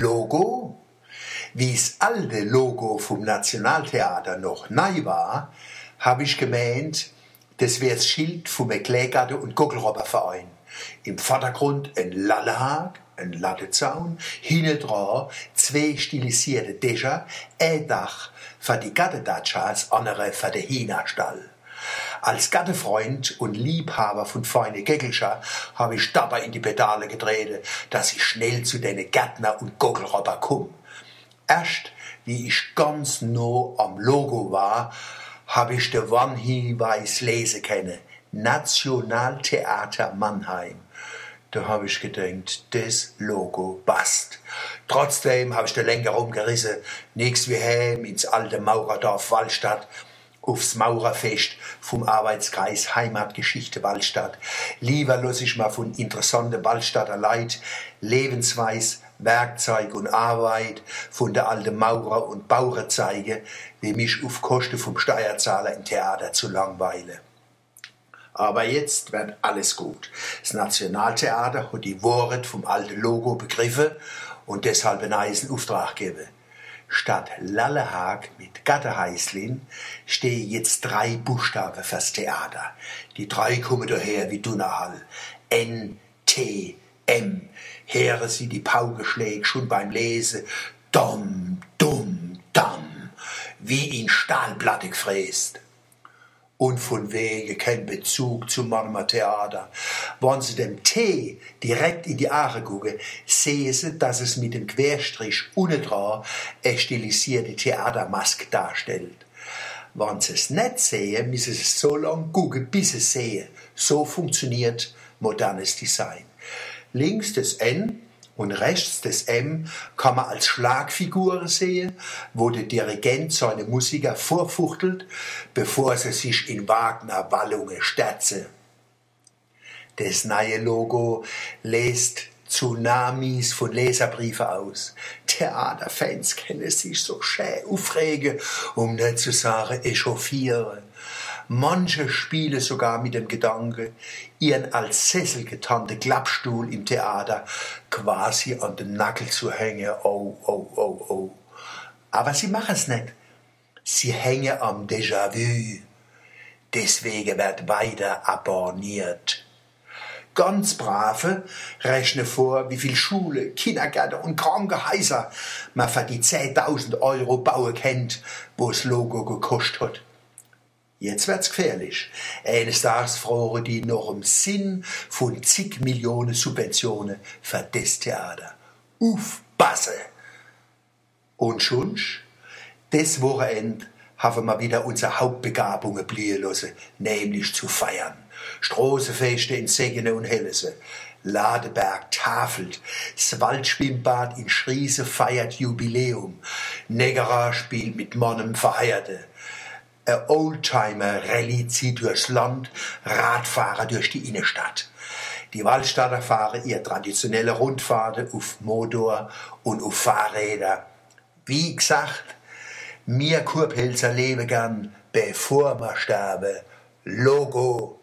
Logo? Wie's alte Logo vom Nationaltheater noch neu war, habe ich gemeint, das wäre das Schild vom Klägarten und Gockelrobberverein. Im Vordergrund ein Lallehag, ein Lattezaun, hinten dran zwei stilisierte Dächer, ein Dach für die Gattedatschas, andere für den Hina-Stall. Als Gattefreund und Liebhaber von feine Geckelscher habe ich dabei in die Pedale gedreht, dass ich schnell zu den Gärtner und Gockelrobber komm. Erst wie ich ganz no am Logo war, habe ich den Warnhinweis lesen können. Nationaltheater Mannheim. Da habe ich gedacht, das Logo passt. Trotzdem habe ich den Lenker rumgerissen, nichts wie heim ins alte Maurerdorf Wallstadt, aufs Maurerfest vom Arbeitskreis Heimatgeschichte Wallstadt. Lieber los ich mal von interessanten Wallstadter Leid, Lebensweis, Werkzeug und Arbeit von der alten Maurer und Bauer zeige, wie mich auf Kosten vom Steuerzahler im Theater zu langweile. Aber jetzt wird alles gut. Das Nationaltheater hat die Worte vom alten Logo begriffen und deshalb einen eisen Auftrag gegeben. Statt Lallehag mit Gatterheißlin stehe jetzt drei Buchstaben fürs Theater. Die drei kommen daher wie Dunnerhall. N, T, M. Here sie die Paukeschläge schon beim Lesen. Dom, dumm, damm. Wie in Stahlplatte gefräst und von wegen kein Bezug zum Marmer Theater. Wenn Sie dem T direkt in die Aare gucken, sehen Sie, dass es mit dem Querstrich unten dran eine stilisierte Theatermaske darstellt. Wenn Sie es nicht sehen, müssen Sie so lange gucken, bis Sie es sehen. So funktioniert modernes Design. Links das N und rechts des M kann man als Schlagfiguren sehen, wo der Dirigent seine Musiker vorfuchtelt, bevor sie sich in Wagner Wallungen stürzen. Das neue Logo lässt Tsunamis von Leserbriefen aus. Theaterfans kennen sich so schön aufregen, um nicht zu sagen echauffieren. Manche spielen sogar mit dem Gedanke, ihren als Sessel getarnten Klappstuhl im Theater quasi an den Nackel zu hängen. Oh, oh, oh, oh. Aber sie machen es nicht. Sie hängen am Déjà-vu. Deswegen wird weiter abonniert. Ganz brave rechnen vor, wie viel Schule, Kindergärten und Krankenhäuser man für die 10.000 Euro bauen kennt, wo das Logo gekostet hat. Jetzt wird's gefährlich. Eines Tages fragen die noch im Sinn von zig Millionen Subventionen für das Theater. Aufpassen! Und schon, das Wochenende haben wir wieder unsere Hauptbegabungen blühen lassen, nämlich zu feiern. Straßenfeste in Segene und Hellese. Ladeberg tafelt, das Waldschwimmbad in Schriese feiert Jubiläum, Negera spielt mit Mannem Verheierte. Ein Oldtimer-Rallye zieht durchs Land, Radfahrer durch die Innenstadt. Die Waldstadter fahren ihre traditionelle Rundfahrten auf Motor und auf Fahrräder. Wie gesagt, mir Kurpelzer leben gern, bevor wir sterben. Logo